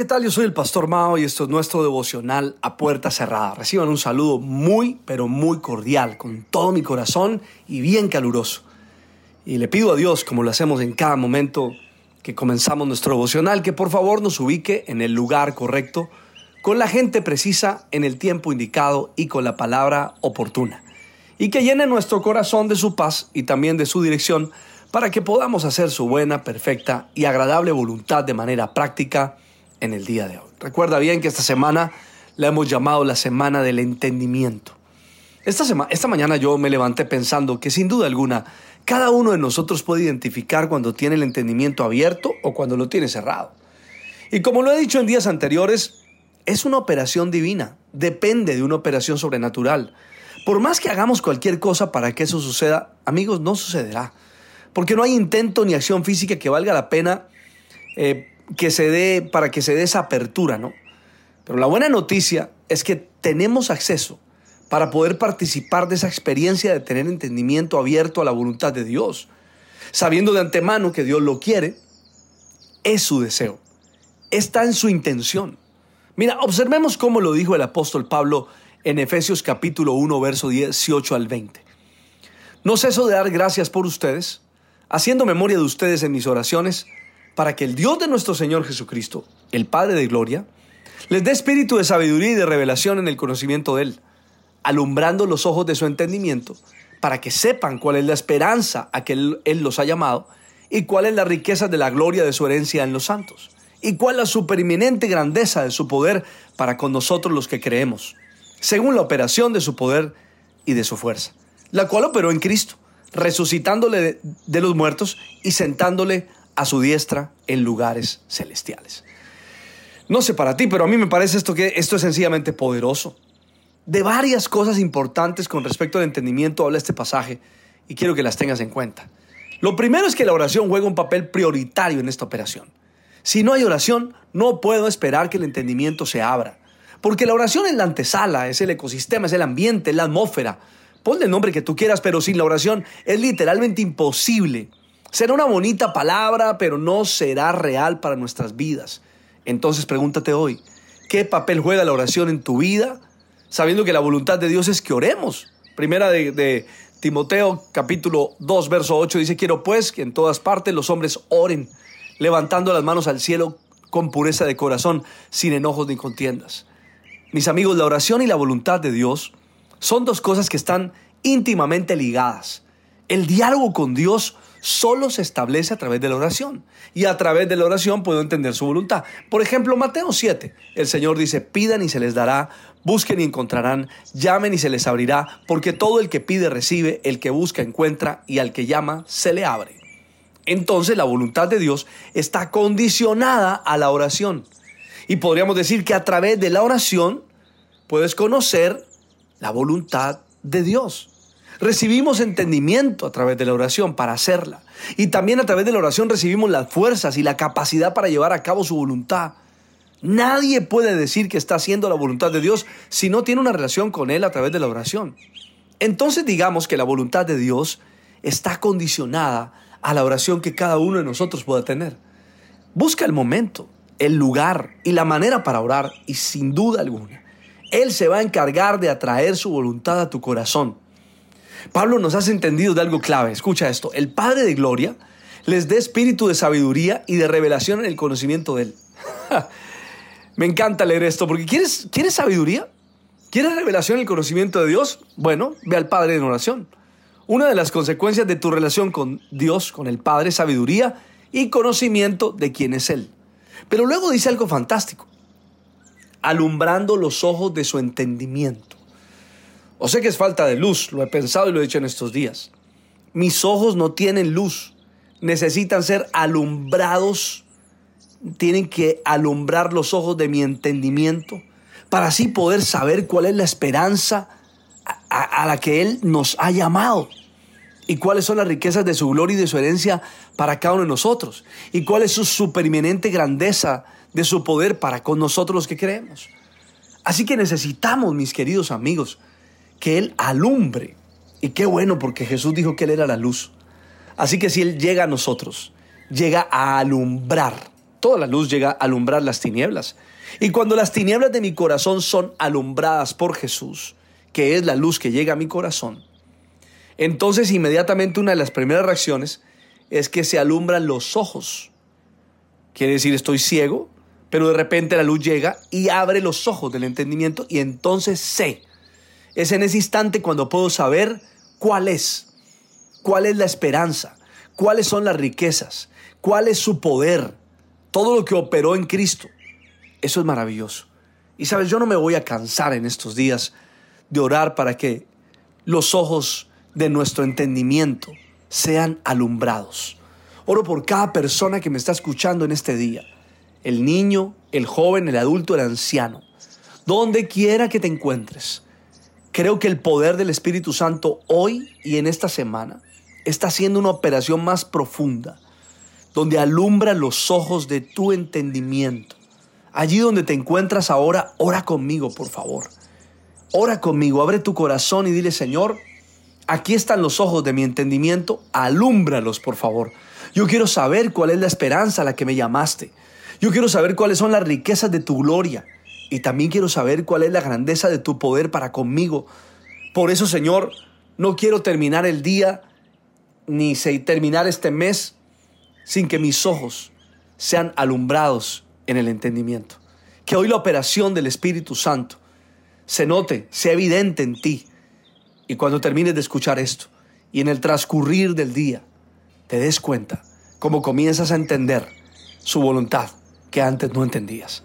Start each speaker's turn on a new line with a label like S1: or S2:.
S1: ¿Qué tal? Yo soy el Pastor Mao y esto es nuestro devocional a puerta cerrada. Reciban un saludo muy, pero muy cordial, con todo mi corazón y bien caluroso. Y le pido a Dios, como lo hacemos en cada momento que comenzamos nuestro devocional, que por favor nos ubique en el lugar correcto, con la gente precisa, en el tiempo indicado y con la palabra oportuna. Y que llene nuestro corazón de su paz y también de su dirección para que podamos hacer su buena, perfecta y agradable voluntad de manera práctica en el día de hoy. Recuerda bien que esta semana la hemos llamado la semana del entendimiento. Esta, esta mañana yo me levanté pensando que sin duda alguna cada uno de nosotros puede identificar cuando tiene el entendimiento abierto o cuando lo tiene cerrado. Y como lo he dicho en días anteriores, es una operación divina, depende de una operación sobrenatural. Por más que hagamos cualquier cosa para que eso suceda, amigos, no sucederá. Porque no hay intento ni acción física que valga la pena eh, que se dé, para que se dé esa apertura, ¿no? Pero la buena noticia es que tenemos acceso para poder participar de esa experiencia de tener entendimiento abierto a la voluntad de Dios, sabiendo de antemano que Dios lo quiere, es su deseo, está en su intención. Mira, observemos cómo lo dijo el apóstol Pablo en Efesios capítulo 1, verso 18 al 20. No ceso de dar gracias por ustedes, haciendo memoria de ustedes en mis oraciones, para que el Dios de nuestro Señor Jesucristo, el Padre de Gloria, les dé espíritu de sabiduría y de revelación en el conocimiento de Él, alumbrando los ojos de su entendimiento, para que sepan cuál es la esperanza a que Él, los ha llamado y cuál es la riqueza de la gloria de su herencia en los santos, y cuál la supereminente grandeza de su poder para con nosotros los que creemos, según la operación de su poder y de su fuerza, la cual operó en Cristo, resucitándole de, de los muertos y sentándole a su diestra en lugares celestiales. No sé para ti, pero a mí me parece esto que esto es sencillamente poderoso. De varias cosas importantes con respecto al entendimiento habla este pasaje y quiero que las tengas en cuenta. Lo primero es que la oración juega un papel prioritario en esta operación. Si no hay oración, no puedo esperar que el entendimiento se abra. Porque la oración es la antesala, es el ecosistema, es el ambiente, es la atmósfera. Ponle el nombre que tú quieras, pero sin la oración es literalmente imposible Será una bonita palabra, pero no será real para nuestras vidas. Entonces pregúntate hoy, ¿qué papel juega la oración en tu vida? Sabiendo que la voluntad de Dios es que oremos. Primera de, Timoteo capítulo 2, verso 8 dice, quiero pues que en todas partes los hombres oren, levantando las manos al cielo con pureza de corazón, sin enojos ni contiendas. Mis amigos, la oración y la voluntad de Dios son dos cosas que están íntimamente ligadas. El diálogo con Dios solo se establece a través de la oración. Y a través de la oración puedo entender su voluntad. Por ejemplo, Mateo 7, el Señor dice, pidan y se les dará, busquen y encontrarán, llamen y se les abrirá, porque todo el que pide recibe, el que busca encuentra, y al que llama se le abre. Entonces la voluntad de Dios está condicionada a la oración. Y podríamos decir que a través de la oración puedes conocer la voluntad de Dios. Recibimos entendimiento a través de la oración para hacerla. Y también a través de la oración recibimos las fuerzas y la capacidad para llevar a cabo su voluntad. Nadie puede decir que está haciendo la voluntad de Dios si no tiene una relación con Él a través de la oración. Entonces digamos que la voluntad de Dios está condicionada a la oración que cada uno de nosotros pueda tener. Busca el momento, el lugar y la manera para orar y sin duda alguna, Él se va a encargar de atraer su voluntad a tu corazón. Pablo nos hace entendido de algo clave. Escucha esto. El Padre de Gloria les dé espíritu de sabiduría y de revelación en el conocimiento de Él. Me encanta leer esto porque ¿quieres, ¿quieres sabiduría? ¿Quieres revelación en el conocimiento de Dios? Bueno, ve al Padre en oración. Una de las consecuencias de tu relación con Dios, con el Padre, es sabiduría y conocimiento de quién es Él. Pero luego dice algo fantástico. Alumbrando los ojos de su entendimiento. O sé que es falta de luz, lo he pensado y lo he dicho en estos días. Mis ojos no tienen luz, necesitan ser alumbrados, tienen que alumbrar los ojos de mi entendimiento para así poder saber cuál es la esperanza a, la que Él nos ha llamado. Y cuáles son las riquezas de su gloria y de su herencia para cada uno de nosotros. Y cuál es su supereminente grandeza de su poder para con nosotros los que creemos. Así que necesitamos, mis queridos amigos, que Él alumbre. Y qué bueno, porque Jesús dijo que Él era la luz. Así que si Él llega a nosotros, llega a alumbrar. Toda la luz llega a alumbrar las tinieblas. Y cuando las tinieblas de mi corazón son alumbradas por Jesús, que es la luz que llega a mi corazón, entonces inmediatamente una de las primeras reacciones es que se alumbran los ojos. Quiere decir, estoy ciego, pero de repente la luz llega y abre los ojos del entendimiento y entonces sé. Es en ese instante cuando puedo saber cuál es, cuál es la esperanza, cuáles son las riquezas, cuál es su poder, todo lo que operó en Cristo. Eso es maravilloso. Y sabes, yo no me voy a cansar en estos días de orar para que los ojos de nuestro entendimiento sean alumbrados. Oro por cada persona que me está escuchando en este día. El niño, el joven, el adulto, el anciano. Donde quiera que te encuentres. Creo que el poder del Espíritu Santo hoy y en esta semana está haciendo una operación más profunda, donde alumbra los ojos de tu entendimiento Allí donde te encuentras ahora, ora conmigo, por favor. Ora conmigo, abre tu corazón y dile, Señor, aquí están los ojos de mi entendimiento, alúmbralos, por favor. Yo quiero saber cuál es la esperanza a la que me llamaste. Yo quiero saber cuáles son las riquezas de tu gloria. Y también quiero saber cuál es la grandeza de tu poder para conmigo. Por eso, Señor, no quiero terminar el día ni terminar este mes sin que mis ojos sean alumbrados en el entendimiento. Que hoy la operación del Espíritu Santo se note, sea evidente en ti. Y cuando termines de escuchar esto y en el transcurrir del día, te des cuenta cómo comienzas a entender su voluntad que antes no entendías.